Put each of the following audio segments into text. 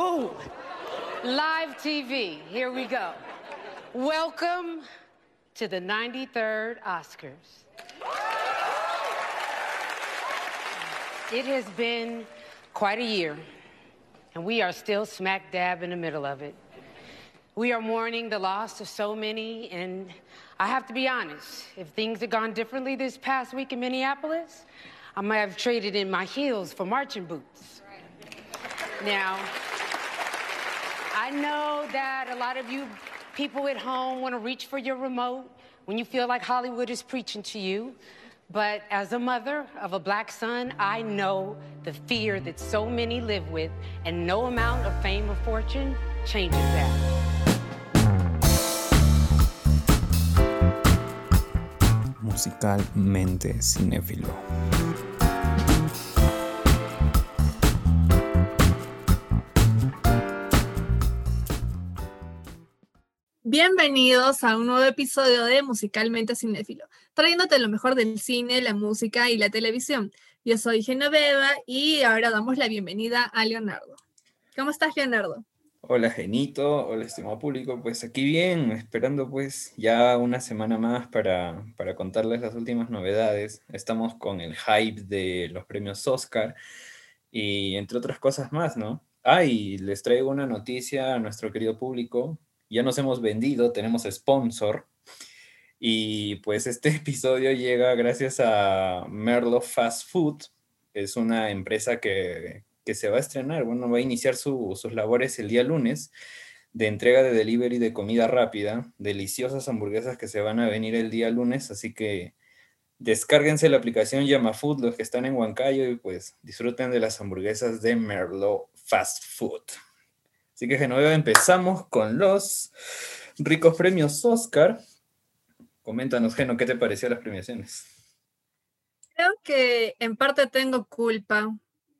Ooh, live TV. Here we go. Welcome to the 93rd Oscars. It has been quite a year, and we are still smack dab in the middle of it. We are mourning the loss of so many, and I have to be honest, if things had gone differently this past week in Minneapolis, I might have traded in my heels for marching boots. Now, I know that a lot of you people at home want to reach for your remote when you feel like Hollywood is preaching to you. But as a mother of a black son, I know the fear that so many live with, and no amount of fame or fortune changes that. Musicalmente cinéfilo. Bienvenidos a un nuevo episodio de Musicalmente Cinéfilo, trayéndote lo mejor del cine, la música y la televisión. Yo soy Genoveva y ahora damos la bienvenida a Leonardo. ¿Cómo estás, Leonardo? Hola, Genito. Hola, estimado público. Pues aquí bien, esperando pues ya una semana más para, para contarles las últimas novedades. Estamos con el hype de los premios Oscar y entre otras cosas más, ¿no? Ah, y les traigo una noticia a nuestro querido público ya nos hemos vendido, tenemos sponsor. Y pues este episodio llega gracias a Merlo Fast Food. Es una empresa que, se va a estrenar, bueno, va a iniciar sus labores el día lunes de entrega de delivery de comida rápida, deliciosas hamburguesas que se van a venir el día lunes, así que descárguense la aplicación Food los que están en Huancayo y pues disfruten de las hamburguesas de Merlo Fast Food. Así que Genoveva, empezamos con los ricos premios Oscar. Coméntanos, Geno, ¿qué te pareció las premiaciones? Creo que en parte tengo culpa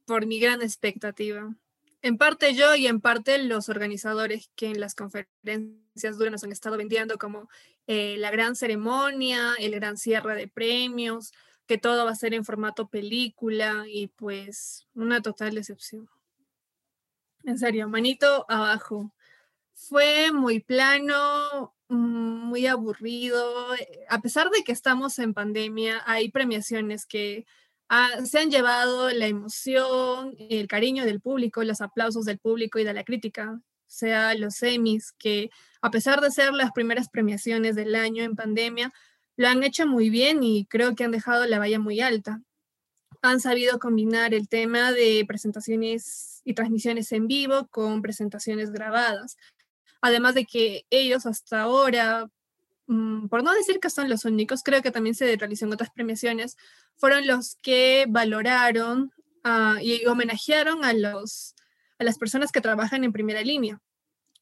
por mi gran expectativa. En parte yo y en parte los organizadores que en las conferencias duras nos han estado vendiendo como eh, la gran ceremonia, el gran cierre de premios, que todo va a ser en formato película y pues una total decepción. En serio, manito abajo. Fue muy plano, muy aburrido. A pesar de que estamos en pandemia, hay premiaciones que ah, se han llevado la emoción, el cariño del público, los aplausos del público y de la crítica, sea los Emmys, que a pesar de ser las primeras premiaciones del año en pandemia, lo han hecho muy bien y creo que han dejado la valla muy alta han sabido combinar el tema de presentaciones y transmisiones en vivo con presentaciones grabadas. Además de que ellos hasta ahora, mm, por no decir que son los únicos, creo que también se realizó en otras premiaciones, fueron los que valoraron ah, y homenajearon a, los, a las personas que trabajan en primera línea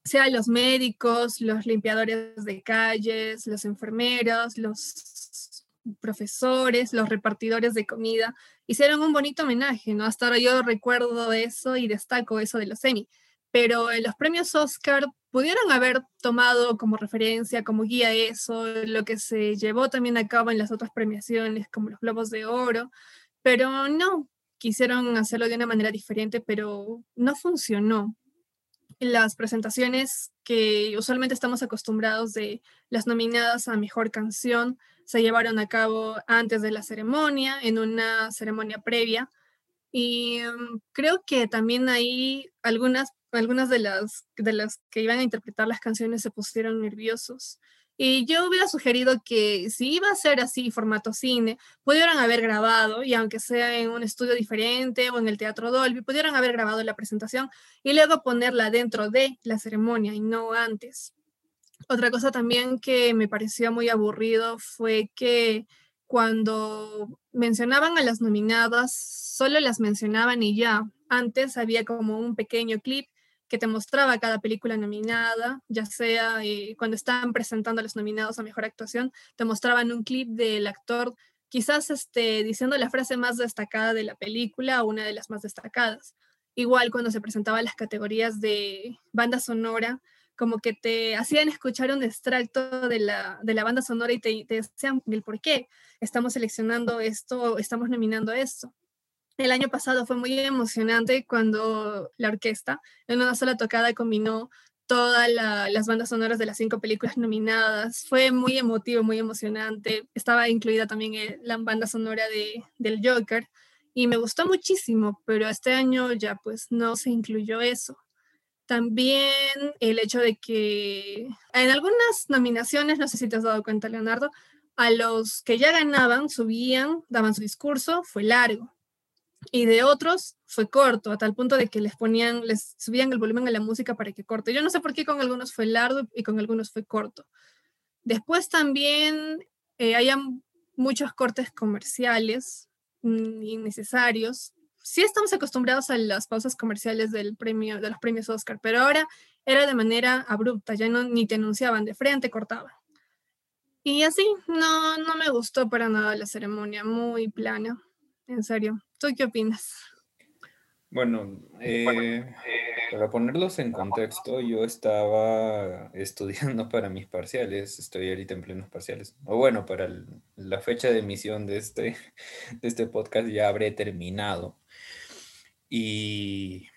sea los médicos, los limpiadores de calles, los enfermeros, los profesores, los repartidores de comida, hicieron un bonito homenaje, ¿no? Hasta ahora yo recuerdo eso y destaco eso de los Emmy, pero en los premios Oscar pudieron haber tomado como referencia, como guía eso, lo que se llevó también a cabo en las otras premiaciones, como los Globos de Oro, pero no, quisieron hacerlo de una manera diferente, pero no funcionó. Las presentaciones que usualmente estamos acostumbrados de las nominadas a Mejor Canción, se llevaron a cabo antes de la ceremonia, en una ceremonia previa. Y mm, creo que también ahí algunas, algunas de, las, de las que iban a interpretar las canciones se pusieron nerviosos. Y yo hubiera sugerido que si iba a ser así, formato cine, pudieran haber grabado, y aunque sea en un estudio diferente o en el Teatro Dolby, pudieran haber grabado la presentación y luego ponerla dentro de la ceremonia y no antes. Otra cosa también que me pareció muy aburrido fue que cuando mencionaban a las nominadas, solo las mencionaban y ya. Antes había como un pequeño clip que te mostraba cada película nominada, ya sea eh, cuando estaban presentando a los nominados a Mejor Actuación, te mostraban un clip del actor quizás este, diciendo la frase más destacada de la película o una de las más destacadas. Igual cuando se presentaban las categorías de banda sonora, como que te hacían escuchar un extracto de la, de la banda sonora y te, te decían el por qué estamos seleccionando esto estamos nominando esto. El año pasado fue muy emocionante cuando la orquesta en una sola tocada combinó todas las bandas sonoras de las cinco películas nominadas. Fue muy emotivo, muy emocionante. Estaba incluida también eh, la banda sonora de, del Joker y me gustó muchísimo, pero este año ya pues no se incluyó eso. También el hecho de que en algunas nominaciones, no sé si te has dado cuenta, Leonardo, a los que ya ganaban, subían, daban su discurso, fue largo y de otros fue corto, a tal punto de que les ponían, les subían el volumen a la música para que corte. Yo no sé por qué con algunos fue largo y con algunos fue corto. Después también eh, hay muchos cortes comerciales mm, innecesarios. Sí estamos acostumbrados a las pausas comerciales del premio, de los premios Oscar, pero ahora era de manera abrupta, ya no ni te anunciaban de frente, cortaban. Y así, no, no me gustó para nada la ceremonia, muy plana, en serio. ¿Tú qué opinas? Bueno, eh, para ponerlos en contexto, yo estaba estudiando para mis parciales, estoy ahorita en plenos parciales. O bueno, para la fecha de emisión de este, de este podcast ya habré terminado. Y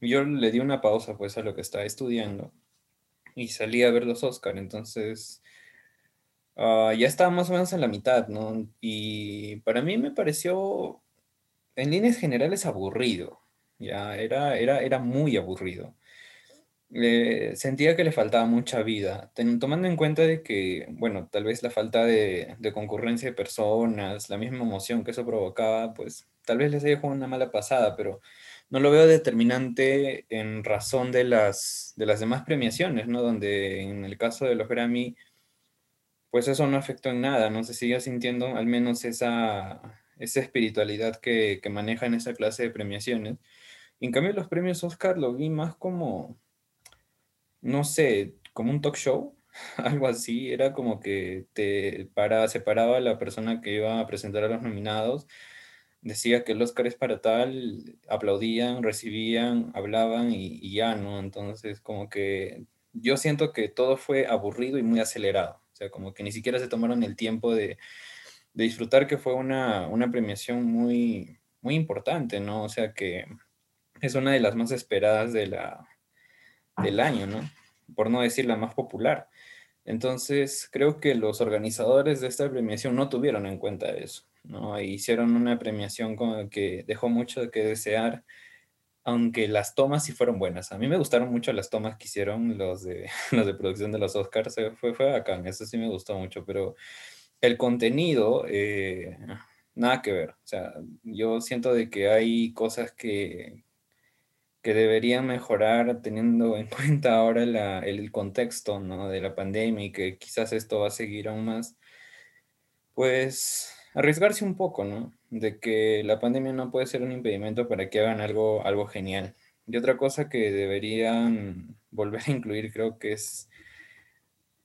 yo le di una pausa pues a lo que estaba estudiando y salí a ver los Oscar, entonces ah, ya estaba más o menos en la mitad, ¿no? Y para mí me pareció en líneas generales aburrido, ya era, era, era muy aburrido. Eh, sentía que le faltaba mucha vida, tomando en cuenta de que, bueno, tal vez la falta de, concurrencia de personas, la misma emoción que eso provocaba, pues tal vez les haya jugado una mala pasada, pero no lo veo determinante en razón de las, de las demás premiaciones, ¿no? Donde en el caso de los Grammy, pues eso no afectó en nada, no se sigue sintiendo al menos esa, esa espiritualidad que, que maneja en esa clase de premiaciones. En cambio, los premios Oscar lo vi más como, no sé, como un talk show, algo así. Era como que te para, separaba a la persona que iba a presentar a los nominados, decía que el Oscar es para tal, aplaudían, recibían, hablaban y, ya, ¿no? Entonces, como que yo siento que todo fue aburrido y muy acelerado. O sea, como que ni siquiera se tomaron el tiempo de de disfrutar que fue una, premiación muy, muy importante, ¿no? O sea que es una de las más esperadas de del año, ¿no? Por no decir la más popular. Entonces, creo que los organizadores de esta premiación no tuvieron en cuenta eso, ¿no? E hicieron una premiación con que dejó mucho que desear, aunque las tomas sí fueron buenas. A mí me gustaron mucho las tomas que hicieron los de, los de producción de los Oscars, fue, fue bacán, eso sí me gustó mucho, pero el contenido, eh, nada que ver. O sea, yo siento de que hay cosas que, que deberían mejorar teniendo en cuenta ahora el contexto ¿no? de la pandemia y que quizás esto va a seguir aún más, pues arriesgarse un poco, ¿no? De que la pandemia no puede ser un impedimento para que hagan algo, algo genial. Y otra cosa que deberían volver a incluir creo que es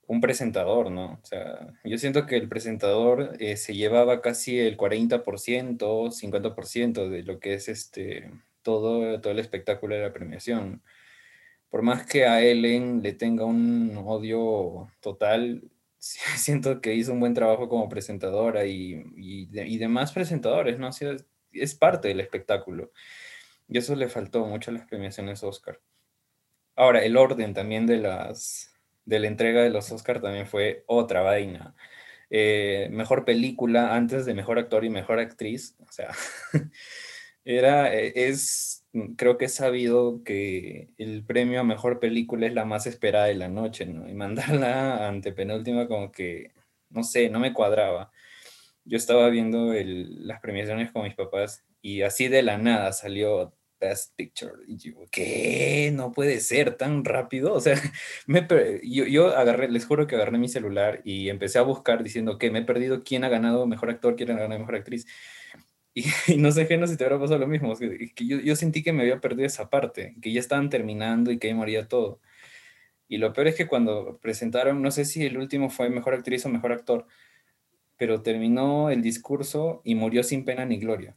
un presentador, ¿no? O sea, yo siento que el presentador eh, se llevaba casi el 40%, 50% de lo que es este, todo, todo el espectáculo de la premiación. Por más que a Ellen le tenga un odio total, siento que hizo un buen trabajo como presentadora y, y, demás presentadores, ¿no? O sea, es parte del espectáculo. Y eso le faltó mucho a las premiaciones Oscar. Ahora, el orden también de las, de la entrega de los Oscar también fue otra vaina. Eh, mejor película antes de mejor actor y mejor actriz. O sea, era, eh, es, creo que es sabido que el premio a mejor película es la más esperada de la noche, ¿no? Y mandarla ante penúltima como que, no sé, no me cuadraba. Yo estaba viendo las premiaciones con mis papás y así de la nada salió Best Picture. Y yo, ¿qué? No puede ser tan rápido. O sea, me, yo, yo, agarré, les juro que agarré mi celular y empecé a buscar diciendo que me he perdido quién ha ganado mejor actor, quién ha ganado mejor actriz. Y, no sé, qué, no si te habrá pasado lo mismo. que, yo, yo, sentí que me había perdido esa parte, que ya estaban terminando y que ahí moría todo. Y lo peor es que cuando presentaron, no sé si el último fue mejor actriz o mejor actor, pero terminó el discurso y murió sin pena ni gloria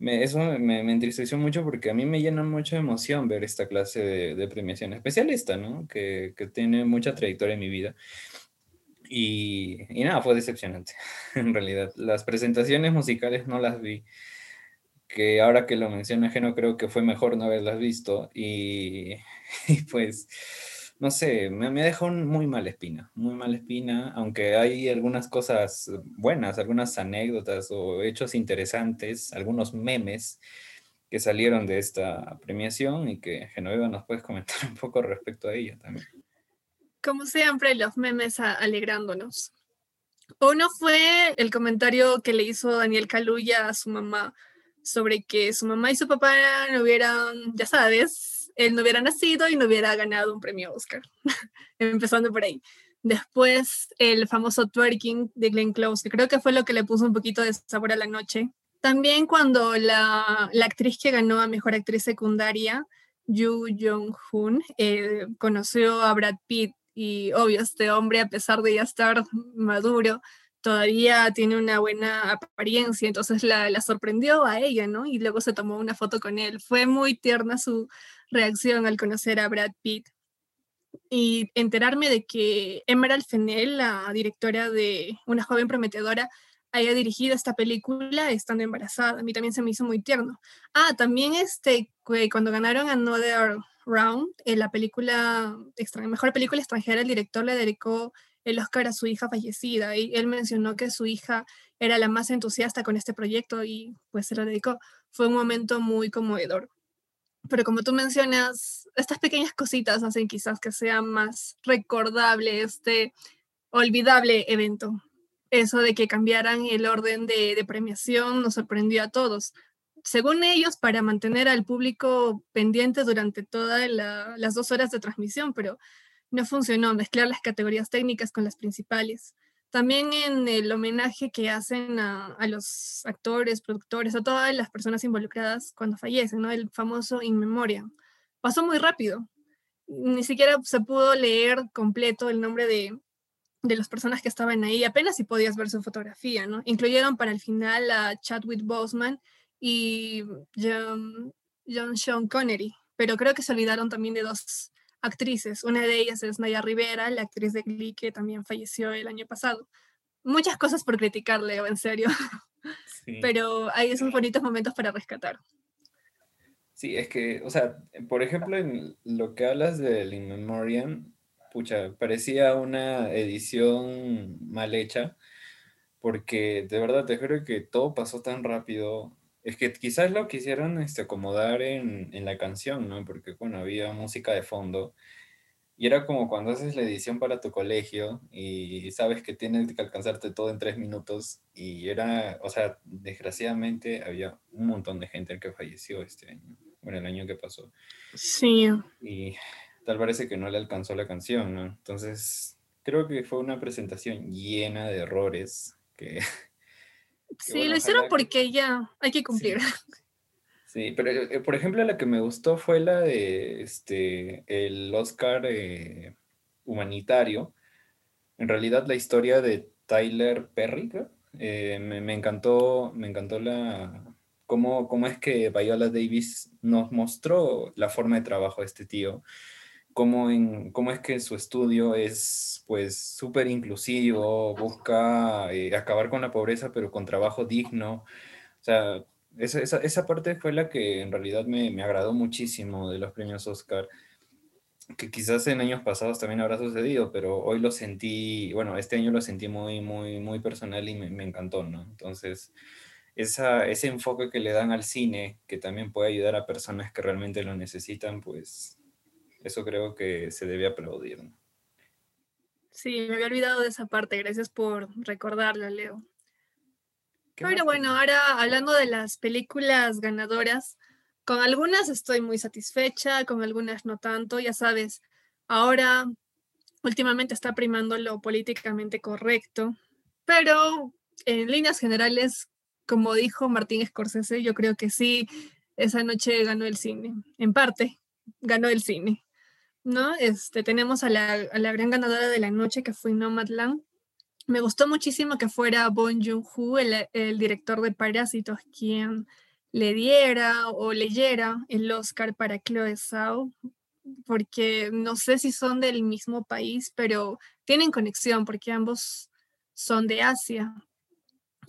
eso me, me, entristeció mucho porque a mí me llena mucha emoción ver esta clase de, premiación, especialista, ¿no? Que, que, tiene mucha trayectoria en mi vida. Y, y nada, fue decepcionante, en realidad. Las presentaciones musicales no las vi, que ahora que lo menciona Geno creo que fue mejor no haberlas visto y, pues no sé, me, me dejó muy mala espina, muy mala espina, aunque hay algunas cosas buenas, algunas anécdotas o hechos interesantes, algunos memes que salieron de esta premiación y que Genoveva nos puedes comentar un poco respecto a ella también. Como siempre, los memes alegrándonos. Uno fue el comentario que le hizo Daniel Caluya a su mamá sobre que su mamá y su papá no hubieran, ya sabes, él no hubiera nacido y no hubiera ganado un premio Oscar. Empezando por ahí. Después, el famoso twerking de Glenn Close, que creo que fue lo que le puso un poquito de sabor a la noche. También cuando la, actriz que ganó a Mejor Actriz Secundaria, Yu Jong-hoon, eh, conoció a Brad Pitt y obvio, este hombre, a pesar de ya estar maduro, todavía tiene una buena apariencia, entonces la, la, sorprendió a ella, ¿no? Y luego se tomó una foto con él. Fue muy tierna su reacción al conocer a Brad Pitt. Y enterarme de que Emerald Fennell, la directora de Una joven prometedora, haya dirigido esta película estando embarazada. A mí también se me hizo muy tierno. Ah, también este, cuando ganaron Another Round, en la película, mejor película extranjera, el director le dedicó el Oscar a su hija fallecida y él mencionó que su hija era la más entusiasta con este proyecto y pues se lo dedicó. Fue un momento muy conmovedor. Pero como tú mencionas, estas pequeñas cositas hacen quizás que sea más recordable este olvidable evento. Eso de que cambiaran el orden de, de premiación nos sorprendió a todos. Según ellos, para mantener al público pendiente durante todas las dos horas de transmisión, pero no funcionó mezclar las categorías técnicas con las principales. También en el homenaje que hacen a, los actores, productores, a todas las personas involucradas cuando fallecen, ¿no? El famoso In Memoria. Pasó muy rápido. Ni siquiera se pudo leer completo el nombre de, de las personas que estaban ahí. Apenas si podías ver su fotografía, ¿no? Incluyeron para el final a Chadwick Boseman y John, John Sean Connery, pero creo que se olvidaron también de dos actrices. Una de ellas es Naya Rivera, la actriz de Glee que también falleció el año pasado. Muchas cosas por criticarle, en serio. Pero hay esos bonitos momentos para rescatar. Sí, es que, o sea, por ejemplo, en lo que hablas del In Memoriam, pucha, parecía una edición mal hecha, porque de verdad te juro que todo pasó tan rápido. Es que quizás lo quisieron este, acomodar en, en, la canción, ¿no? Porque, bueno, había música de fondo. Y era como cuando haces la edición para tu colegio y sabes que tienes que alcanzarte todo en tres minutos. Y era, o sea, desgraciadamente había un montón de gente que falleció este año. Bueno, el año que pasó. Sí. Y tal parece que no le alcanzó la canción, ¿no? Entonces, creo que fue una presentación llena de errores que Sí, lo hicieron porque ya hay que cumplir. Sí, pero eh, por ejemplo la que me gustó fue la de este el Oscar eh, humanitario. En realidad la historia de Tyler Perry, eh, me, encantó, me encantó la cómo, cómo es que Viola Davis nos mostró la forma de trabajo de este tío cómo, en, cómo es que su estudio es pues súper inclusivo, busca eh, acabar con la pobreza pero con trabajo digno. O sea, esa, esa, esa parte fue la que en realidad me, me, agradó muchísimo de los premios Oscar, que quizás en años pasados también habrá sucedido, pero hoy lo sentí, bueno, este año lo sentí muy, muy, muy personal y me, me encantó, ¿no? Entonces, esa, ese enfoque que le dan al cine, que también puede ayudar a personas que realmente lo necesitan, pues eso creo que se debe aplaudir. Sí, me había olvidado de esa parte. Gracias por recordarla, Leo. Pero bueno, ahora hablando de las películas ganadoras, con algunas estoy muy satisfecha, con algunas no tanto, ya sabes. Ahora, últimamente está primando lo políticamente correcto, pero en líneas generales, como dijo Martín Scorsese, yo creo que sí, esa noche ganó el cine. En parte, ganó el cine. ¿No? Este, tenemos a la, gran ganadora de la noche que fue Nomadland. Me gustó muchísimo que fuera Bon Joon-ho, el, director de Parásitos, quien le diera o leyera el Oscar para Chloe Zhao, porque no sé si son del mismo país, pero tienen conexión porque ambos son de Asia.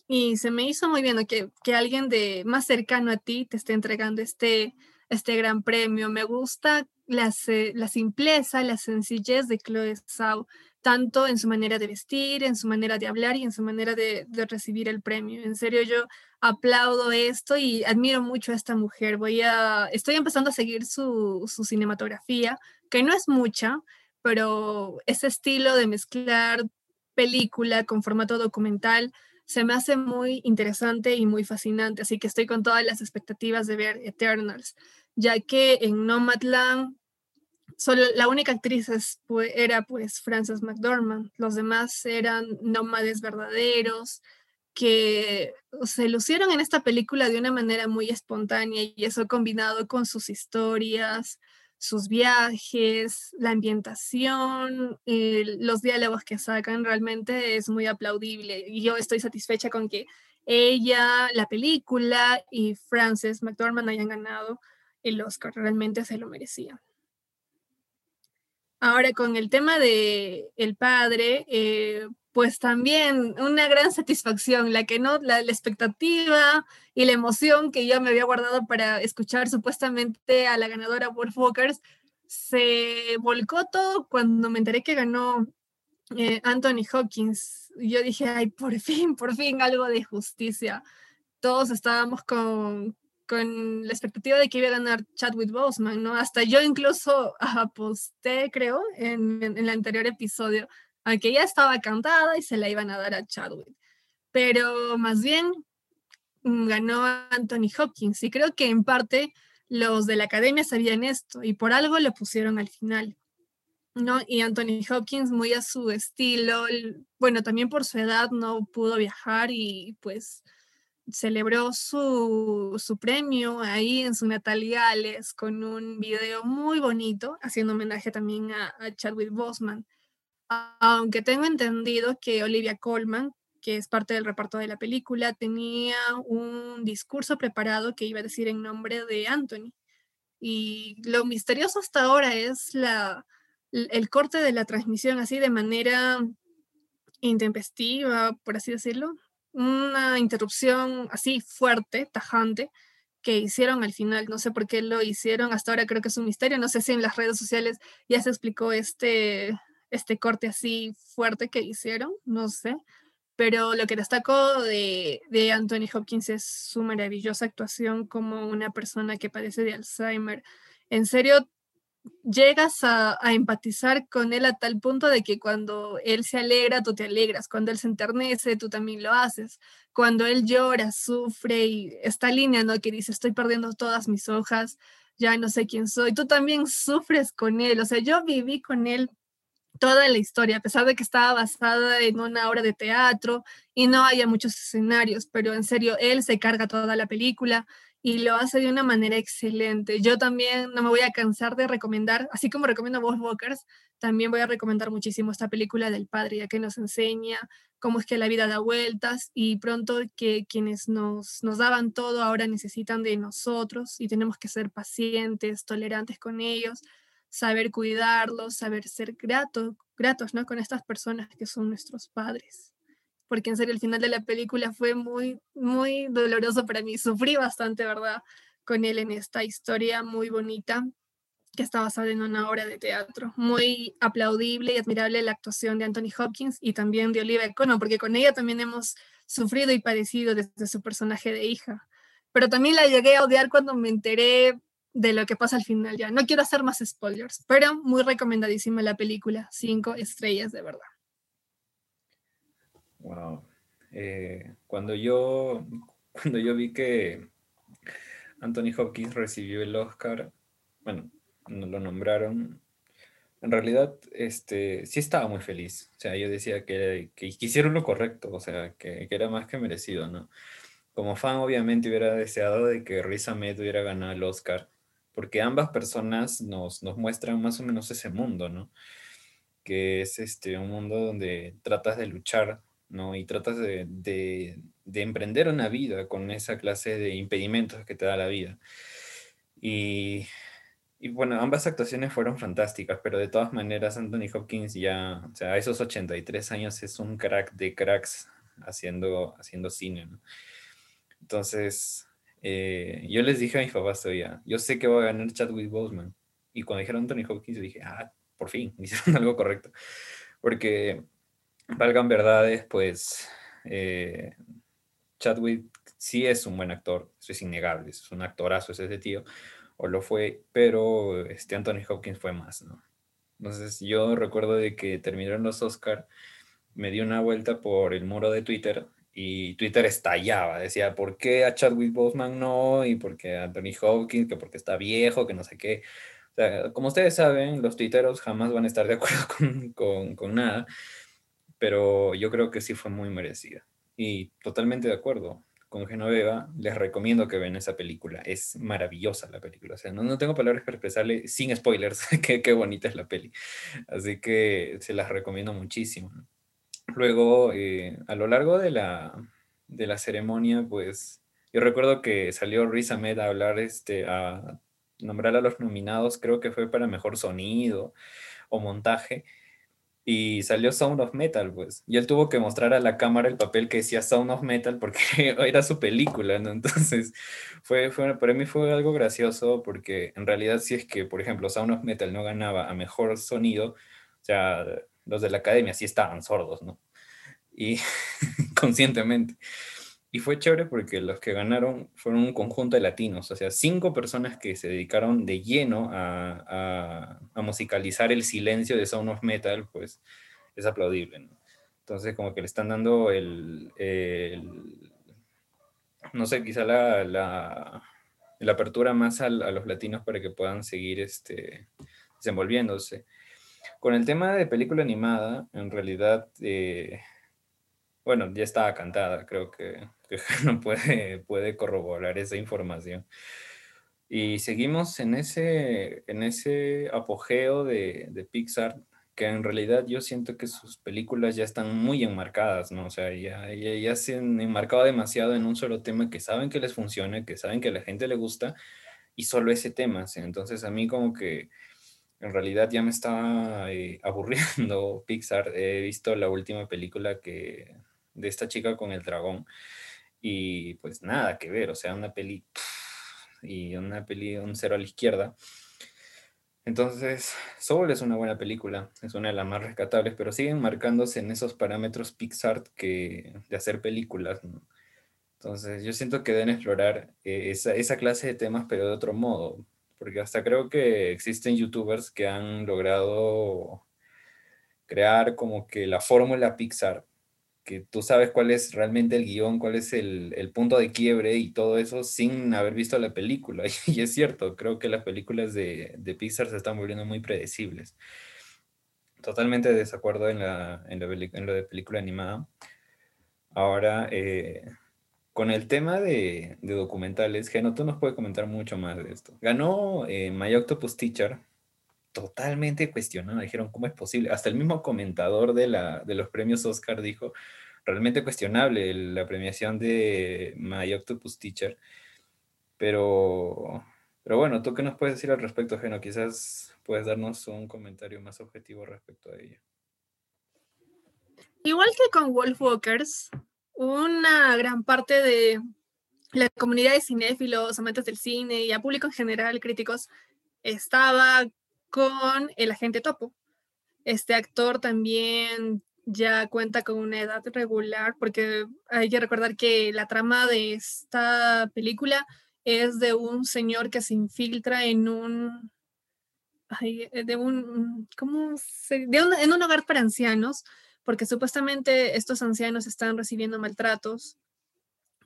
Y se me hizo muy bien que, que alguien de más cercano a ti te esté entregando este, este gran premio. Me gusta la, la simpleza, la sencillez de Chloe Zhao, tanto en su manera de vestir, en su manera de hablar y en su manera de, de recibir el premio. En serio, yo aplaudo esto y admiro mucho a esta mujer. Voy a, estoy empezando a seguir su, su cinematografía, que no es mucha, pero ese estilo de mezclar película con formato documental se me hace muy interesante y muy fascinante, así que estoy con todas las expectativas de ver Eternals, ya que en Nomadland solo la única actriz era pues Frances McDormand, los demás eran nómades verdaderos que se lucieron en esta película de una manera muy espontánea y eso combinado con sus historias, sus viajes, la ambientación, los diálogos que sacan, realmente es muy aplaudible. Y yo estoy satisfecha con que ella, la película y Frances McDormand hayan ganado el Oscar. Realmente se lo merecían. Ahora con el tema de el padre, eh, pues también una gran satisfacción, la que no, la, expectativa y la emoción que yo me había guardado para escuchar supuestamente a la ganadora Wolf Walkers, se volcó todo cuando me enteré que ganó eh, Anthony Hawkins. Yo dije, ay, por fin, por fin algo de justicia. Todos estábamos con, con la expectativa de que iba a ganar Chadwick Boseman, ¿no? Hasta yo incluso aposté, creo, en, en el anterior episodio aunque ya estaba cantada y se la iban a dar a Chadwick. Pero más bien mm, ganó Anthony Hopkins y creo que en parte los de la academia sabían esto y por algo lo pusieron al final. ¿no? Y Anthony Hopkins, muy a su estilo, bueno, también por su edad no pudo viajar y pues celebró su, su premio ahí en su natal Gales con un video muy bonito, haciendo homenaje también a, a Chadwick Boseman aunque tengo entendido que Olivia Colman, que es parte del reparto de la película, tenía un discurso preparado que iba a decir en nombre de Anthony. Y lo misterioso hasta ahora es la, el corte de la transmisión así de manera intempestiva, por así decirlo, una interrupción así fuerte, tajante, que hicieron al final. No sé por qué lo hicieron, hasta ahora creo que es un misterio. No sé si en las redes sociales ya se explicó este, este corte así fuerte que hicieron, no sé. Pero lo que destaco de, de Anthony Hopkins es su maravillosa actuación como una persona que padece de Alzheimer. En serio, llegas a, a, empatizar con él a tal punto de que cuando él se alegra, tú te alegras, cuando él se enternece, tú también lo haces, cuando él llora, sufre y esta línea, ¿no? Que dice, estoy perdiendo todas mis hojas, ya no sé quién soy, tú también sufres con él, o sea, yo viví con él toda la historia, a pesar de que estaba basada en una obra de teatro y no haya muchos escenarios, pero en serio, él se carga toda la película y lo hace de una manera excelente. Yo también no me voy a cansar de recomendar, así como recomiendo Wolf Walkers, también voy a recomendar muchísimo esta película del padre, ya que nos enseña cómo es que la vida da vueltas y pronto que quienes nos, nos daban todo ahora necesitan de nosotros y tenemos que ser pacientes, tolerantes con ellos saber cuidarlos, saber ser gratos, gratos, ¿no? Con estas personas que son nuestros padres. Porque en serio, el final de la película fue muy, muy doloroso para mí. Sufrí bastante, ¿verdad? Con él en esta historia muy bonita que está basada en una obra de teatro. Muy aplaudible y admirable la actuación de Anthony Hopkins y también de Olivia Colman, porque con ella también hemos sufrido y padecido desde su personaje de hija. Pero también la llegué a odiar cuando me enteré de lo que pasa al final ya. No quiero hacer más spoilers, pero muy recomendadísima la película. Cinco estrellas de verdad. Wow. Eh, cuando yo cuando yo vi que Anthony Hopkins recibió el Oscar, bueno, nos lo nombraron. En realidad, este, sí estaba muy feliz. O sea, yo decía que, que, hicieron lo correcto, o sea, que, que, era más que merecido, ¿no? Como fan, obviamente hubiera deseado de que Riz Ahmed hubiera ganado el Oscar, porque ambas personas nos, nos muestran más o menos ese mundo, ¿no? Que es este, un mundo donde tratas de luchar, ¿no? Y tratas de, de, de emprender una vida con esa clase de impedimentos que te da la vida. Y, y, bueno, ambas actuaciones fueron fantásticas, pero de todas maneras Anthony Hopkins ya, o sea, a esos 83 años es un crack de cracks haciendo, haciendo cine, ¿no? Entonces, eh, yo les dije a mis papás todavía, yo sé que voy a ganar Chadwick Boseman. Y cuando dijeron Anthony Hopkins, yo dije, ah, por fin, hicieron algo correcto. Porque, valgan verdades, pues, eh, Chadwick sí es un buen actor, eso es innegable, es un actorazo ese tío, o lo fue, pero este Anthony Hopkins fue más, ¿no? Entonces yo recuerdo de que terminaron los Oscar, me di una vuelta por el muro de Twitter y Twitter estallaba, decía, ¿por qué a Chadwick Boseman no? Y por qué a Anthony Hopkins, que porque está viejo, que no sé qué. O sea, como ustedes saben, los tuiteros jamás van a estar de acuerdo con, con, nada, pero yo creo que sí fue muy merecida. Y totalmente de acuerdo con Genoveva, les recomiendo que vean esa película. Es maravillosa la película. O sea, no, no tengo palabras para expresarle sin spoilers qué, qué bonita es la peli. Así que se las recomiendo muchísimo. Luego, eh, a lo largo de la, de la ceremonia, pues yo recuerdo que salió Riz Ahmed a hablar, este, a nombrar a los nominados, creo que fue para mejor sonido o montaje y salió Sound of Metal, pues. Y él tuvo que mostrar a la cámara el papel que decía Sound of Metal porque era su película, ¿no? Entonces, fue, fue, para mí fue algo gracioso porque en realidad si es que, por ejemplo, Sound of Metal no ganaba a mejor sonido, o sea, los de la academia sí estaban sordos, ¿no? Y conscientemente. Y fue chévere porque los que ganaron fueron un conjunto de latinos, o sea, cinco personas que se dedicaron de lleno a, a, musicalizar el silencio de Sound of Metal, pues es aplaudible. ¿no? Entonces, como que le están dando el, no sé, quizá la, la, la apertura más a, a, los latinos para que puedan seguir este, desenvolviéndose. Con el tema de película animada, en realidad, eh, bueno, ya estaba cantada, creo que que no puede, puede corroborar esa información. Y seguimos en ese, en ese apogeo de, de, Pixar, que en realidad yo siento que sus películas ya están muy enmarcadas, ¿no? O sea, ya, ya, ya se han enmarcado demasiado en un solo tema que saben que les funciona, que saben que a la gente le gusta, y solo ese tema. ¿sí? Entonces a mí como que en realidad ya me estaba eh, aburriendo Pixar. He visto la última película que, de esta chica con el dragón y pues nada que ver, o sea, una peli y una peli un cero a la izquierda. Entonces, Soul es una buena película, es una de las más rescatables, pero siguen marcándose en esos parámetros Pixar que, de hacer películas. Entonces, yo siento que deben explorar eh, esa clase de temas, pero de otro modo, porque hasta creo que existen youtubers que han logrado crear como que la fórmula Pixar que tú sabes cuál es realmente el guion, cuál es el, el, punto de quiebre y todo eso sin haber visto la película. Y es cierto, creo que las películas de, de Pixar se están volviendo muy predecibles. Totalmente de desacuerdo en, la, en, la, en lo de película animada. Ahora, eh, con el tema de, documentales, Geno, tú nos puedes comentar mucho más de esto. Ganó eh, My Octopus Teacher, totalmente cuestionado. Dijeron, ¿cómo es posible? Hasta el mismo comentador de, los premios Oscar dijo, realmente cuestionable la premiación de My Octopus Teacher. Pero, pero bueno, ¿tú qué nos puedes decir al respecto, Geno? Quizás puedes darnos un comentario más objetivo respecto a ella. Igual que con Wolfwalkers, una gran parte de la comunidad de cinéfilos, amantes del cine y a público en general, críticos, estaba con el agente Topo. Este actor también ya cuenta con una edad regular, porque hay que recordar que la trama de esta película es de un señor que se infiltra en un, de un, ¿cómo se, en un hogar para ancianos, porque supuestamente estos ancianos están recibiendo maltratos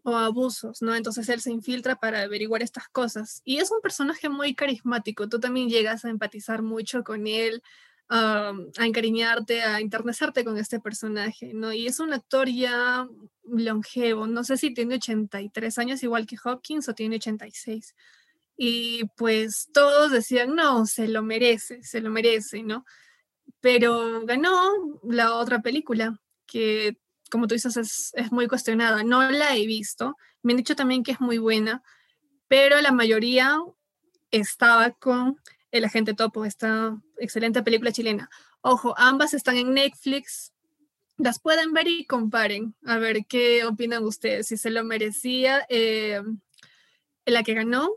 o abusos, ¿no? Entonces él se infiltra para averiguar estas cosas. Y es un personaje muy carismático, tú también llegas a empatizar mucho con él, a encariñarte, a internecerte con este personaje, ¿no? Y es un actor ya longevo, no sé si tiene 83 años igual que Hopkins o tiene 86. Y pues todos decían, no, se lo merece, se lo merece, ¿no? Pero ganó la otra película, que como tú dices, es, muy cuestionada. No la he visto. Me han dicho también que es muy buena, pero la mayoría estaba con El Agente Topo, esta excelente película chilena. Ojo, ambas están en Netflix. las pueden ver y comparen. A ver qué opinan ustedes, si se lo merecía eh, la que ganó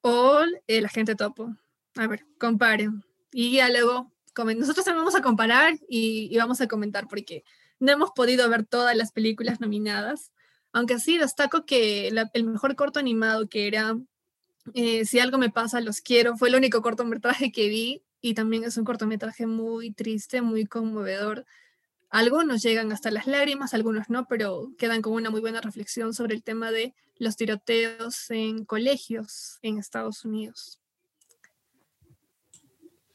o el agente topo. A ver, comparen. Y ya luego, nosotros también vamos a comparar y, vamos a comentar porque no hemos podido ver todas las películas nominadas. Aunque sí destaco que el mejor corto animado que era eh, Si algo me pasa, los quiero, fue el único cortometraje que vi y también es un cortometraje muy triste, muy conmovedor. Algunos llegan hasta las lágrimas, algunos no, pero quedan con una muy buena reflexión sobre el tema de los tiroteos en colegios en Estados Unidos.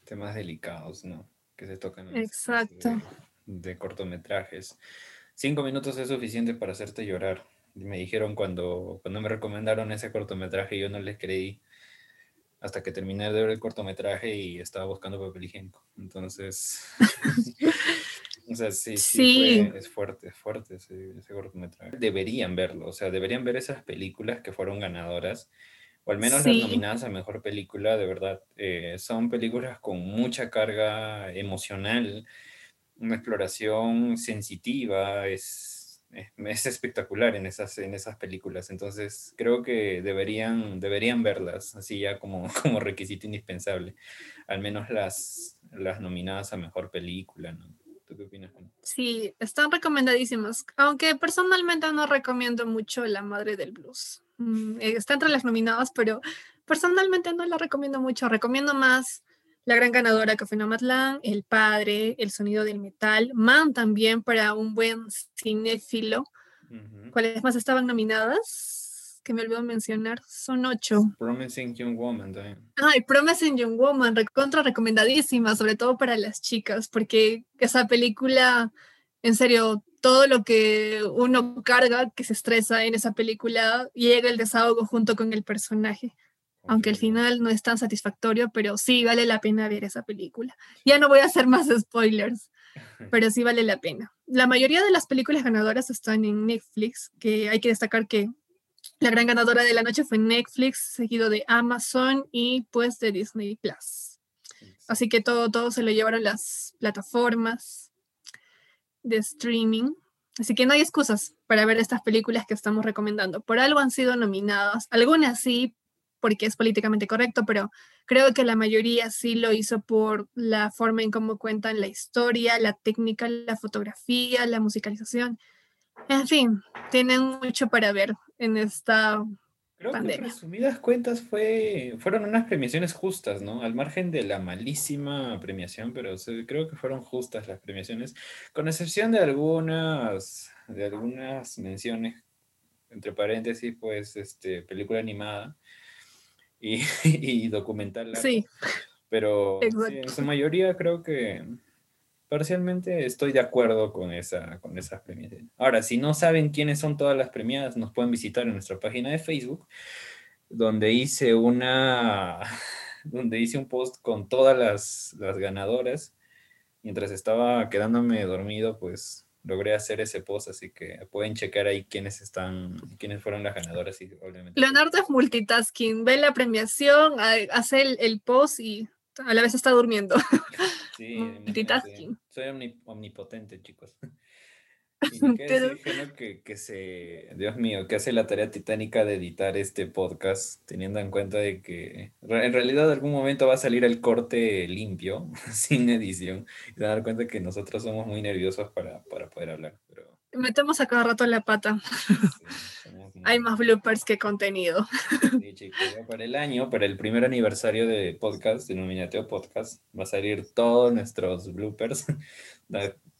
Temas delicados, ¿no? Que se tocan. Exacto. De, de, cortometrajes. Cinco minutos es suficiente para hacerte llorar. Me dijeron cuando, cuando me recomendaron ese cortometraje, yo no les creí hasta que terminé de ver el cortometraje y estaba buscando papel higiénico. Entonces, o sea, sí, sí, es fuerte, es fuerte ese, cortometraje. Deberían verlo, o sea, deberían ver esas películas que fueron ganadoras, o al menos las nominadas a Mejor Película, de verdad. Eh, son películas con mucha carga emocional, una exploración sensitiva, es es espectacular en esas, en esas películas. Entonces, creo que deberían, deberían verlas, así ya como, como requisito indispensable. Al menos las, las nominadas a mejor película, ¿no? ¿Tú qué opinas? Sí, están recomendadísimas. Aunque personalmente no recomiendo mucho La Madre del Blues. Mm, está entre las nominadas, pero personalmente no la recomiendo mucho. Recomiendo más la gran ganadora que fue Nomadland, El Padre, El Sonido del Metal, Man también para un buen cinéfilo. ¿Cuáles más estaban nominadas? Que me olvidó mencionar, son ocho. Promising Young Woman también. Ay, Promising Young Woman, contra recomendadísima, sobre todo para las chicas, porque esa película, en serio, todo lo que uno carga, que se estresa en esa película, llega el desahogo junto con el personaje aunque el final no es tan satisfactorio, pero sí vale la pena ver esa película. Ya no voy a hacer más spoilers, pero sí vale la pena. La mayoría de las películas ganadoras están en Netflix, que hay que destacar que la gran ganadora de la noche fue Netflix, seguido de Amazon y pues de Disney Plus. Así que todo, todo se lo llevaron las plataformas de streaming. Así que no hay excusas para ver estas películas que estamos recomendando. Por algo han sido nominadas, algunas sí, porque es políticamente correcto, pero creo que la mayoría sí lo hizo por la forma en cómo cuentan la historia, la técnica, la fotografía, la musicalización. En fin, tienen mucho para ver en esta Creo que en resumidas cuentas fue, fueron unas premiaciones justas, ¿no? Al margen de la malísima premiación, pero creo que fueron justas las premiaciones, con excepción de algunas, de algunas menciones, entre paréntesis, pues, este, película animada, y, y documental. Sí. Pero en su mayoría creo que parcialmente estoy de acuerdo con, esa, con esas. Ahora, si no saben quiénes son todas las premiadas, nos pueden visitar en nuestra página de Facebook, donde hice una, donde hice un post con todas las, las ganadoras. Mientras estaba quedándome dormido, pues logré hacer ese post, así que pueden checar ahí quiénes están, quiénes fueron las ganadoras. Y obviamente... Leonardo es multitasking, ve la premiación, hace el, post y a la vez está durmiendo. Sí, multitasking. Soy omnipotente, chicos. Y que, se, Dios mío, que hace la tarea titánica de editar este podcast, teniendo en cuenta de que en realidad en algún momento va a salir el corte limpio, sin edición, y se dar cuenta que nosotros somos muy nerviosos para, poder hablar. Pero... Metemos a cada rato la pata. Hay más bloopers que contenido. Sí, chicos, para el año, para el primer aniversario de podcast, de Nominateo Podcast, va a salir todos nuestros bloopers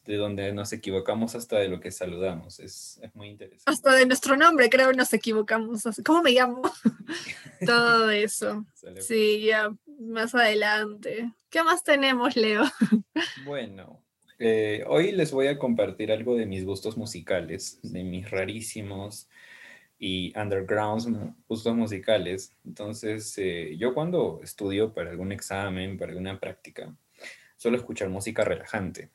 de donde nos equivocamos hasta de lo que saludamos. Es, muy interesante. Hasta de nuestro nombre, creo, nos equivocamos. ¿Cómo me llamo? Todo eso. Sí, ya más adelante. ¿Qué más tenemos, Leo? bueno, eh, hoy les voy a compartir algo de mis gustos musicales, de mis rarísimos y undergrounds gustos musicales. Entonces, eh, yo cuando estudio para algún examen, para alguna práctica, suelo escuchar música relajante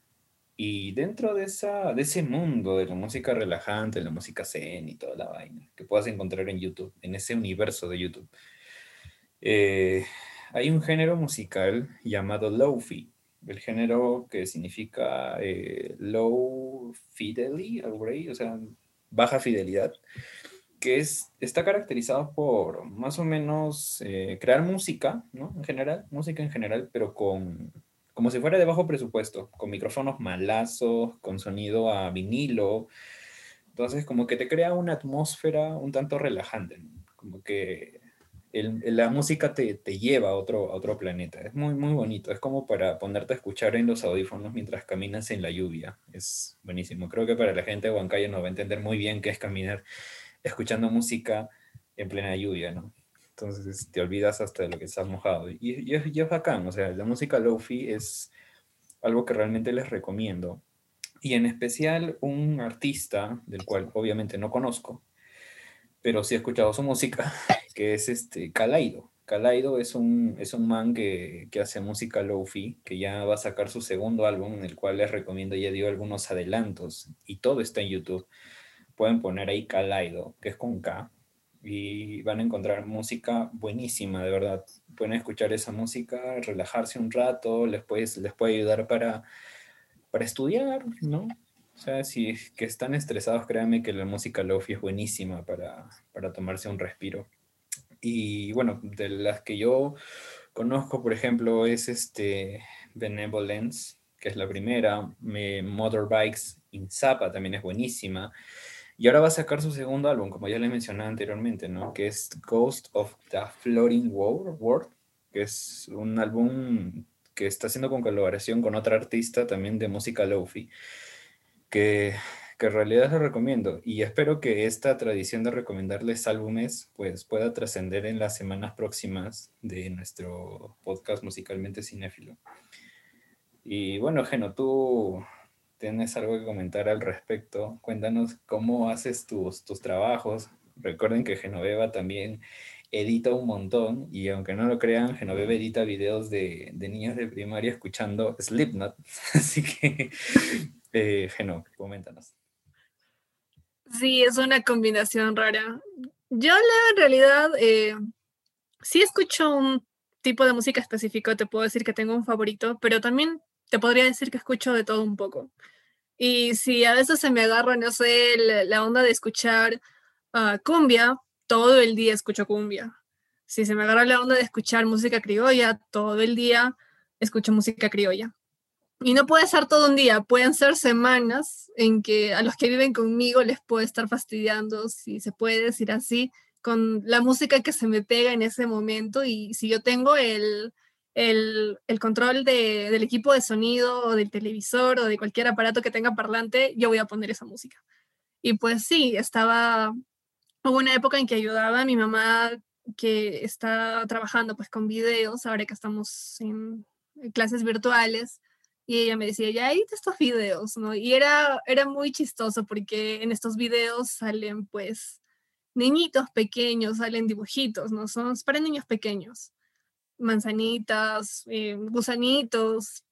y dentro de, esa, de ese mundo de la música relajante, la música zen y toda la vaina que puedas encontrar en YouTube, en ese universo de YouTube, eh, hay un género musical llamado Lofi. el género que significa eh, low fidelity, o sea, baja fidelidad, que es, está caracterizado por más o menos eh, crear música, ¿no? En general, música en general, pero con, como si fuera de bajo presupuesto, con micrófonos malazos, con sonido a vinilo. Entonces, como que te crea una atmósfera un tanto relajante, como que la música te, lleva a otro, a otro planeta. Es muy, muy bonito. Es como para ponerte a escuchar en los audífonos mientras caminas en la lluvia. Es buenísimo. Creo que para la gente de Huancayo nos va a entender muy bien qué es caminar escuchando música en plena lluvia, ¿no? Entonces te olvidas hasta de lo que estás mojado. Y, y, es, y bacán. O sea, la música lofi es algo que realmente les recomiendo. Y en especial un artista del cual obviamente no conozco, pero sí he escuchado su música, que es este Kalaido. Kalaido es un, es un man que, que hace música lofi, que ya va a sacar su segundo álbum, en el cual les recomiendo, ya dio algunos adelantos, y todo está en YouTube. Pueden poner ahí Kalaido, que es con K, y van a encontrar música buenísima, de verdad. Pueden escuchar esa música, relajarse un rato, les, les puede ayudar para, para estudiar, ¿no? O sea, si que están estresados, créanme que la música lofi es buenísima para, para tomarse un respiro. Y bueno, de las que yo conozco, por ejemplo, es este Benevolence, que es la primera, Motorbikes in Zappa también es buenísima. Y ahora va a sacar su segundo álbum, como ya le mencioné anteriormente, ¿no? Que es Ghost of the Floating World, que es un álbum que está haciendo con colaboración con otra artista también de música lofi que, en realidad lo recomiendo y espero que esta tradición de recomendarles álbumes pues pueda trascender en las semanas próximas de nuestro podcast musicalmente cinéfilo. Y bueno, Geno, tú tienes algo que comentar al respecto. Cuéntanos cómo haces tus, tus trabajos. Recuerden que Genoveva también edita un montón y aunque no lo crean, Genoveva edita videos de, de niños de primaria escuchando Slipknot. Así que eh, Geno, coméntanos. Sí, es una combinación rara. Yo en realidad eh, sí escucho un tipo de música específico, te puedo decir que tengo un favorito, pero también te podría decir que escucho de todo un poco. Y si a veces se me agarra, no sé, la, onda de escuchar uh, cumbia, todo el día escucho cumbia. Si se me agarra la onda de escuchar música criolla, todo el día escucho música criolla. Y no puede ser todo un día, pueden ser semanas en que a los que viven conmigo les puede estar fastidiando, si se puede decir así, con la música que se me pega en ese momento. Y si yo tengo el, el, control de, del equipo de sonido o del televisor o de cualquier aparato que tenga parlante, yo voy a poner esa música. Y pues sí, estaba, hubo una época en que ayudaba a mi mamá que está trabajando pues con videos, ahora que estamos en clases virtuales y ella me decía, ya edita estos videos, ¿no? Y era, era muy chistoso porque en estos videos salen pues niñitos pequeños, salen dibujitos, ¿no? Son para niños pequeños, manzanitas, eh, gusanitos,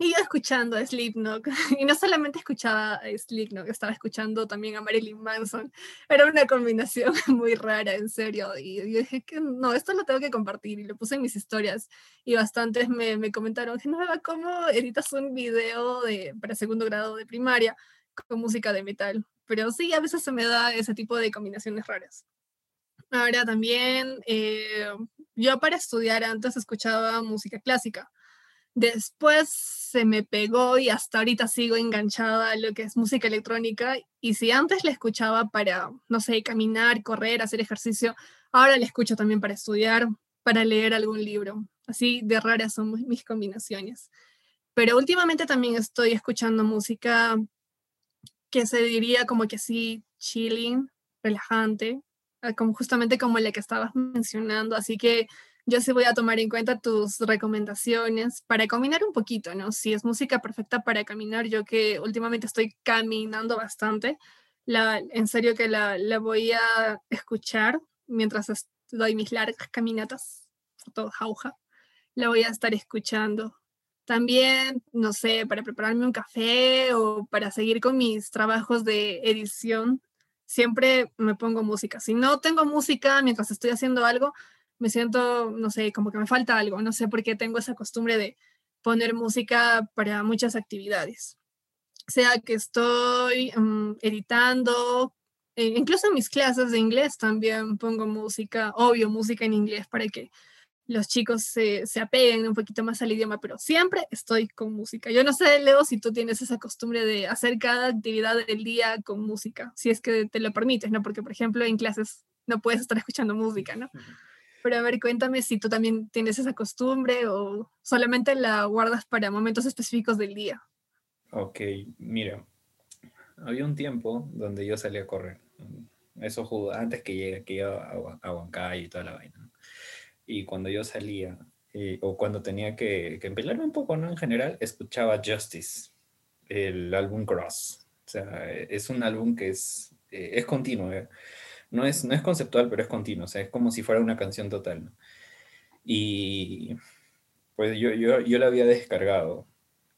y yo escuchando a Slipknot, y no solamente escuchaba a Slipknot, estaba escuchando también a Marilyn Manson. Era una combinación muy rara, en serio. Y yo dije que no, esto lo tengo que compartir. Y lo puse en mis historias. Y bastantes me, me comentaron, no, ¿cómo editas un video de, para segundo grado de primaria con música de metal? Pero sí, a veces se me da ese tipo de combinaciones raras. Ahora también, eh, yo para estudiar antes escuchaba música clásica Después se me pegó y hasta ahorita sigo enganchada a lo que es música electrónica. Y si antes la escuchaba para, no sé, caminar, correr, hacer ejercicio, ahora la escucho también para estudiar, para leer algún libro. Así de raras son mis combinaciones. Pero últimamente también estoy escuchando música que se diría como que así chilling, relajante, como justamente como la que estabas mencionando. Así que yo sí voy a tomar en cuenta tus recomendaciones para caminar un poquito, ¿no? Si es música perfecta para caminar, yo que últimamente estoy caminando bastante, la, en serio que la, la voy a escuchar mientras doy mis largas caminatas, todo jauja, la voy a estar escuchando. También, no sé, para prepararme un café o para seguir con mis trabajos de edición, siempre me pongo música. Si no tengo música mientras estoy haciendo algo, me siento, no sé, como que me falta algo, no sé por qué tengo esa costumbre de poner música para muchas actividades. Sea que estoy mm, editando, e incluso en mis clases de inglés también pongo música, obvio, música en inglés para que los chicos se, se, apeguen un poquito más al idioma, pero siempre estoy con música. Yo no sé, Leo, si tú tienes esa costumbre de hacer cada actividad del día con música, si es que te lo permites, ¿no? Porque, por ejemplo, en clases no puedes estar escuchando música, ¿no? Pero a ver, cuéntame si tú también tienes esa costumbre o solamente la guardas para momentos específicos del día. Ok, mira, había un tiempo donde yo salía a correr. Eso antes que llegue aquí a, a Huancayo y toda la vaina. Y cuando yo salía, eh, o cuando tenía que, que empelarme un poco, ¿no? En general, escuchaba Justice, el álbum Cross. O sea, es un álbum que es, eh, es continuo. ¿eh? No, es, no es conceptual, pero es continuo. O sea, es como si fuera una canción total. Y pues yo, yo, yo la había descargado,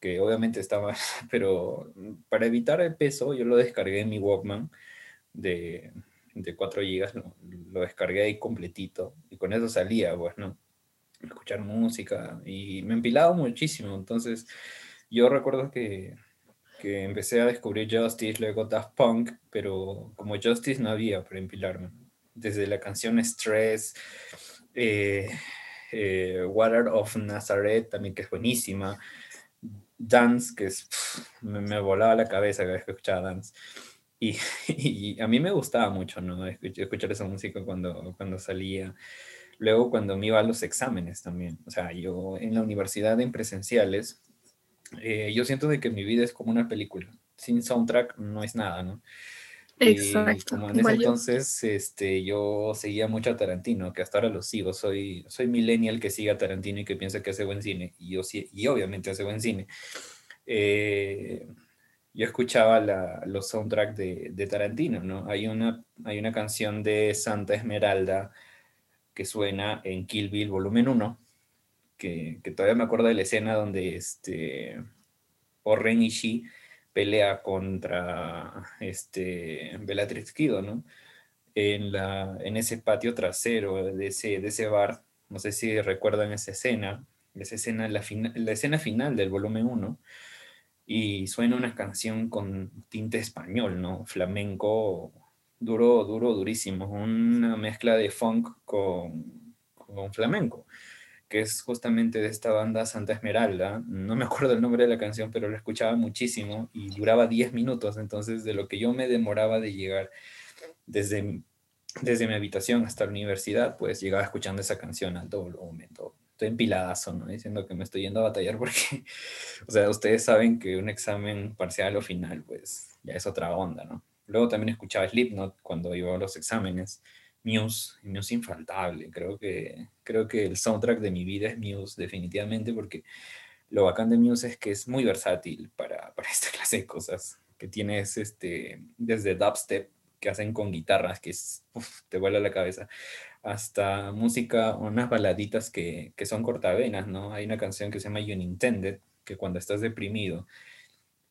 que obviamente estaba, pero para evitar el peso, yo lo descargué en mi Walkman de, de 4 gigas, lo, descargué ahí completito y con eso salía, pues, ¿no? Escuchar música y me empilaba muchísimo. Entonces, yo recuerdo que, que empecé a descubrir Justice, luego Daft Punk, pero como Justice no había para empilarme. Desde la canción Stress, eh, eh, Water of Nazareth, también que es buenísima. Dance, que es, me, me, volaba la cabeza cada vez que escuchaba Dance. Y, a mí me gustaba mucho, ¿no? Escuchar esa música cuando, cuando salía. Luego cuando me iba a los exámenes también. O sea, yo en la universidad en presenciales, eh, yo siento de que mi vida es como una película. Sin soundtrack no es nada, ¿no? Exacto. Y como en ese entonces este, yo seguía mucho a Tarantino, que hasta ahora lo sigo. Soy, soy millennial que sigue a Tarantino y que piensa que hace buen cine. Y, yo, y obviamente hace buen cine. Eh, yo escuchaba la, los soundtracks de, Tarantino, ¿no? Hay una, hay una canción de Santa Esmeralda que suena en Kill Bill volumen 1, que, que todavía me acuerdo de la escena donde este, Oren Ishii pelea contra este, Bellatrix Kido, ¿no? En, la, en ese patio trasero de ese, de ese bar, no sé si recuerdan esa escena, esa escena, la, la escena final del volumen 1, y suena una canción con tinte español, ¿no? Flamenco duro, duro, durísimo, una mezcla de funk con, con flamenco, que es justamente de esta banda Santa Esmeralda. No me acuerdo el nombre de la canción, pero la escuchaba muchísimo y duraba 10 minutos, entonces de lo que yo me demoraba de llegar desde, desde mi habitación hasta la universidad, pues llegaba escuchando esa canción al doble momento estoy empiladazo, ¿no? Diciendo que me estoy yendo a batallar porque, o sea, ustedes saben que un examen parcial o final, pues ya es otra onda, ¿no? Luego también escuchaba Slipknot cuando iba a los exámenes. Muse, Muse infaltable. Creo que, creo que el soundtrack de mi vida es Muse, definitivamente, porque lo bacán de Muse es que es muy versátil para, para esta clase de cosas. Que tienes este, desde dubstep, que hacen con guitarras, que es, uf, te vuela la cabeza, hasta música, unas baladitas que, que, son cortavenas, ¿no? Hay una canción que se llama Unintended, que cuando estás deprimido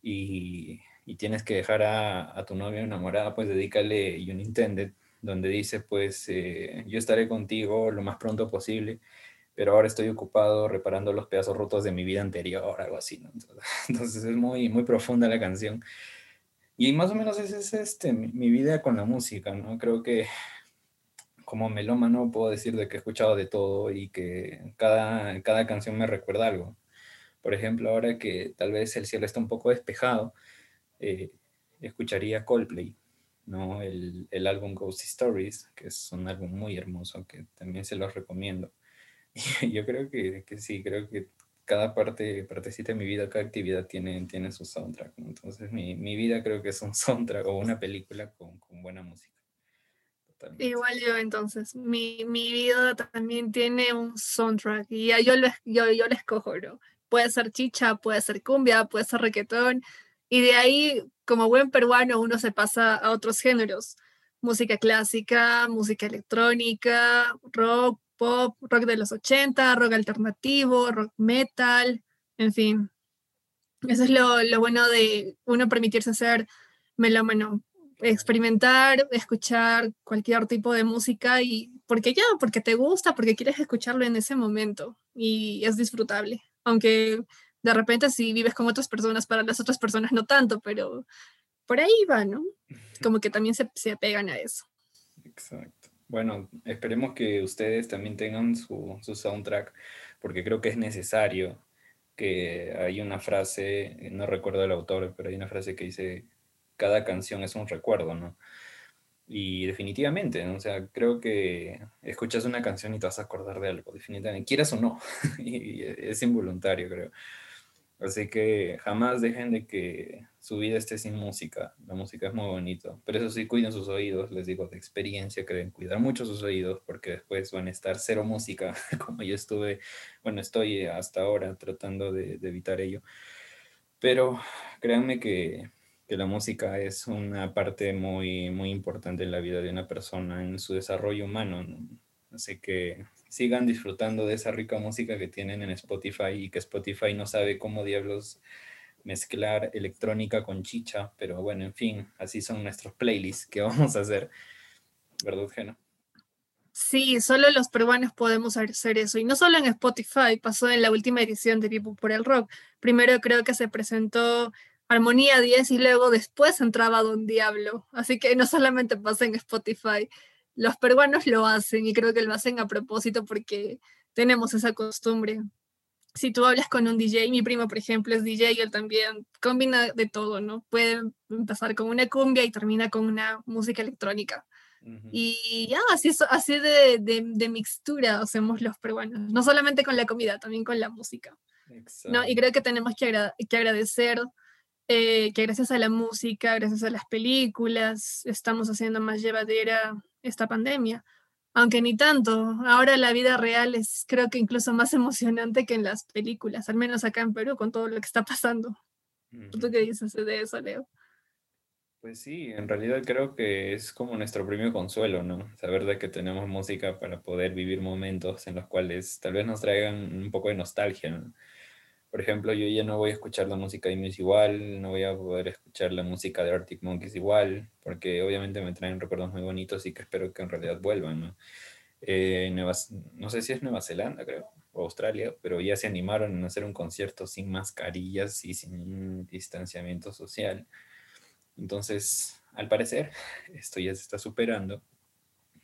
y, y tienes que dejar a, a, tu novia enamorada, pues dedícale Unintended, donde dice, pues, eh, yo estaré contigo lo más pronto posible, pero ahora estoy ocupado reparando los pedazos rotos de mi vida anterior, algo así, ¿no? Entonces es muy, muy profunda la canción. Y más o menos esa es este, mi, mi vida con la música, ¿no? Creo que como melómano puedo decir de que he escuchado de todo y que cada, cada canción me recuerda algo. Por ejemplo, ahora que tal vez el cielo está un poco despejado, eh, escucharía Coldplay, ¿no? El, el, álbum Ghost Stories, que es un álbum muy hermoso que también se los recomiendo. Y yo creo que, que sí, creo que cada parte, partecita de mi vida, cada actividad tiene, tiene su soundtrack. Entonces mi, mi vida creo que es un soundtrack o una película con, con buena música. Igual yo entonces, mi, mi, vida también tiene un soundtrack y yo lo, yo, yo lo escojo, ¿no? Puede ser chicha, puede ser cumbia, puede ser reggaetón y de ahí, como buen peruano, uno se pasa a otros géneros, música clásica, música electrónica, rock, pop, rock de los 80, rock alternativo, rock metal, en fin. Eso es lo, lo bueno de uno permitirse ser melómano, experimentar, escuchar cualquier tipo de música y porque ya, porque te gusta, porque quieres escucharlo en ese momento y es disfrutable. Aunque de repente si vives con otras personas, para las otras personas no tanto, pero por ahí va, ¿no? Como que también se, se apegan a eso. Exacto. Bueno, esperemos que ustedes también tengan su, su soundtrack, porque creo que es necesario que hay una frase, no recuerdo el autor, pero hay una frase que dice, cada canción es un recuerdo, ¿no? Y definitivamente, ¿no? o sea, creo que escuchas una canción y te vas a acordar de algo, definitivamente, quieras o no, y es involuntario, creo. Así que jamás dejen de que su vida esté sin música. La música es muy bonito. Pero eso sí, cuiden sus oídos. Les digo de experiencia que deben cuidar mucho sus oídos porque después van a estar cero música, como yo estuve, bueno, estoy hasta ahora tratando de, de evitar ello. Pero créanme que, que, la música es una parte muy, muy importante en la vida de una persona, en su desarrollo humano. Así que sigan disfrutando de esa rica música que tienen en Spotify y que Spotify no sabe cómo diablos mezclar electrónica con chicha, pero bueno, en fin, así son nuestros playlists que vamos a hacer, ¿verdad, Geno? Sí, solo los peruanos podemos hacer eso. Y no solo en Spotify, pasó en la última edición de Vivo por el Rock. Primero creo que se presentó Armonía 10 y luego después entraba Don Diablo. Así que no solamente pasa en Spotify, los peruanos lo hacen y creo que lo hacen a propósito porque tenemos esa costumbre. Si tú hablas con un DJ, mi primo, por ejemplo, es DJ, él también combina de todo, ¿no? Puede empezar con una cumbia y termina con una música electrónica. Y ya, así, así de, de, mixtura hacemos los peruanos, no solamente con la comida, también con la música. ¿no? Y creo que tenemos que, que agradecer eh, que gracias a la música, gracias a las películas, estamos haciendo más llevadera esta pandemia. Aunque ni tanto, ahora la vida real es creo que incluso más emocionante que en las películas, al menos acá en Perú, con todo lo que está pasando. ¿Tú qué dices de eso, Leo? Pues sí, en realidad creo que es como nuestro premio consuelo, ¿no? Saber de que tenemos música para poder vivir momentos en los cuales tal vez nos traigan un poco de nostalgia, ¿no? Por ejemplo, yo ya no voy a escuchar la música de Muse igual, no voy a poder escuchar la música de Arctic Monkeys igual, porque obviamente me traen recuerdos muy bonitos y que espero que en realidad vuelvan, ¿no? Eh, no sé si es Nueva Zelanda, creo, o Australia, pero ya se animaron a hacer un concierto sin mascarillas y sin distanciamiento social. Entonces, al parecer, esto ya se está superando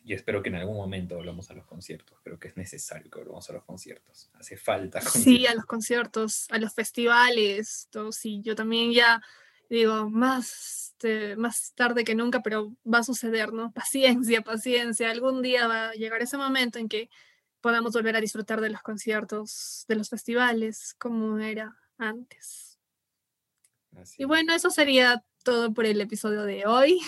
y espero que en algún momento volvamos a los conciertos. Creo que es necesario que volvamos a los conciertos. Hace falta. Sí, a los conciertos, a los festivales. Todo, sí, yo también ya digo, más, este, más tarde que nunca, pero va a suceder, ¿no? Paciencia, paciencia. Algún día va a llegar ese momento en que podamos volver a disfrutar de los conciertos, de los festivales, como era antes. Y bueno, eso sería todo por el episodio de hoy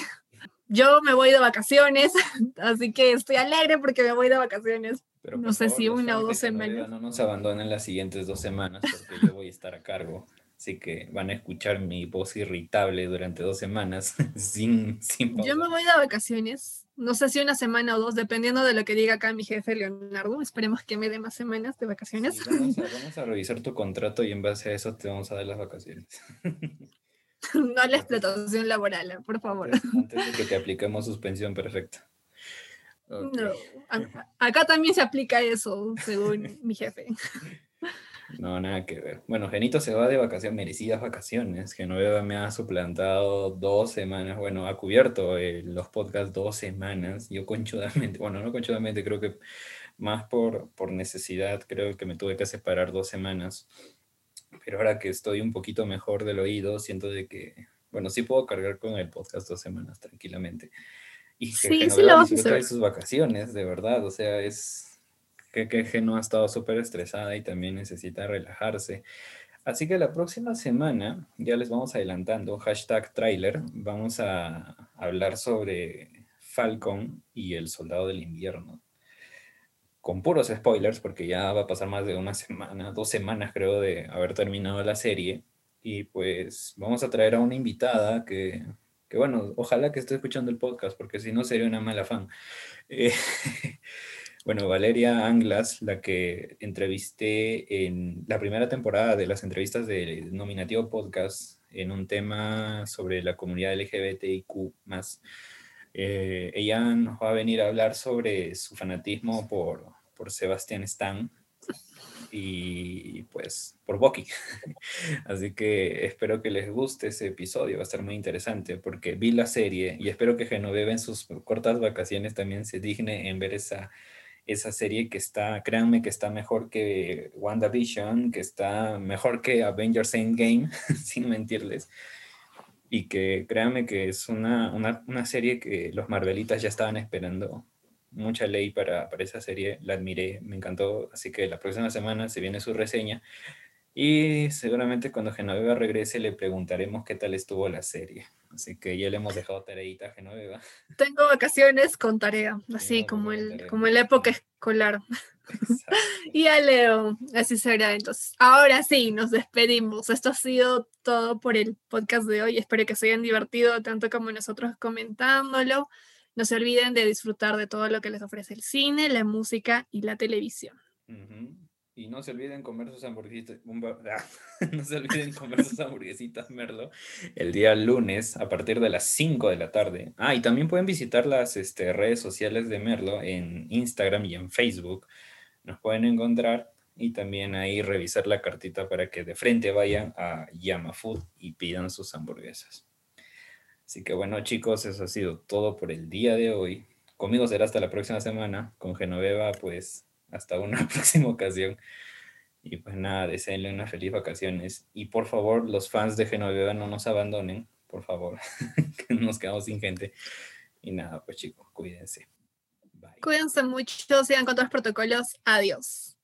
yo me voy de vacaciones, así que estoy alegre porque me voy de vacaciones. no sé si una o dos semanas. No nos abandonen las siguientes dos semanas porque yo voy a estar a cargo. Así que van a escuchar mi voz irritable durante dos semanas sin, sin Yo me voy de vacaciones. No sé si una semana o dos, dependiendo de lo que diga acá mi jefe Leonardo. Esperemos que me dé más semanas de vacaciones. vamos a revisar tu contrato y en base a eso te vamos a dar las vacaciones. no la explotación laboral, ¿eh? por favor. Antes, de que te apliquemos suspensión perfecta. No, acá también se aplica eso, según mi jefe. No, nada que ver. Bueno, Genito se va de vacaciones, merecidas vacaciones. Genoveva me ha suplantado dos semanas, bueno, ha cubierto eh, los podcasts dos semanas. Yo conchudamente, bueno, no conchudamente, creo que más por, por necesidad, creo que me tuve que separar dos semanas pero ahora que estoy un poquito mejor del oído, siento de que, bueno, sí puedo cargar con el podcast dos semanas tranquilamente. Y que, sí, sí lo de sus vacaciones, de verdad, o sea, es que, que Geno ha estado súper estresada y también necesita relajarse. Así que la próxima semana, ya les vamos adelantando, hashtag trailer, vamos a hablar sobre Falcon y el Soldado del Invierno con puros spoilers, porque ya va a pasar más de una semana, dos semanas creo de haber terminado la serie. Y pues vamos a traer a una invitada que, que bueno, ojalá que esté escuchando el podcast, porque si no sería una mala fan. Eh, bueno, Valeria Anglas, la que entrevisté en la primera temporada de las entrevistas del nominativo podcast en un tema sobre la comunidad LGBTIQ más. Eh, ella nos va a venir a hablar sobre su fanatismo por, por Sebastián Stan, y pues por Bucky. Así que espero que les guste ese episodio, va a estar muy interesante porque vi la serie y espero que Genoveva en sus cortas vacaciones también se digne en ver esa, esa serie que está, créanme que está mejor que WandaVision, que está mejor que Avengers Endgame, sin mentirles. Y que créanme que es una, una, una serie que los Marvelitas ya estaban esperando mucha ley para, para, esa serie, la admiré, me encantó, así que la próxima semana se viene su reseña y seguramente cuando Genoveva regrese le preguntaremos qué tal estuvo la serie. Así que ya le hemos dejado tareita a Genoveva. Tengo vacaciones con tarea, así como, el, como en la época escolar. y a Leo, así será. Entonces, ahora sí, nos despedimos. Esto ha sido todo por el podcast de hoy. Espero que se hayan divertido tanto como nosotros comentándolo. No se olviden de disfrutar de todo lo que les ofrece el cine, la música y la televisión. Y no se olviden comer sus hamburguesitas, no se olviden comer sus hamburguesitas Merlo el día lunes a partir de las 5 de la tarde. Ah, y también pueden visitar las este, redes sociales de Merlo en Instagram y en Facebook. Nos pueden encontrar y también ahí revisar la cartita para que de frente vayan a Yama Food y pidan sus hamburguesas. Así que bueno chicos, eso ha sido todo por el día de hoy. Conmigo será hasta la próxima semana. Con Genoveva, pues hasta una próxima ocasión. Y pues nada, deseenle unas feliz vacaciones. Y por favor, los fans de Genoveva no nos abandonen, por favor, que nos quedamos sin gente. Y nada, pues chicos, cuídense. Bye. Cuídense mucho, sigan con todos los protocolos. Adiós.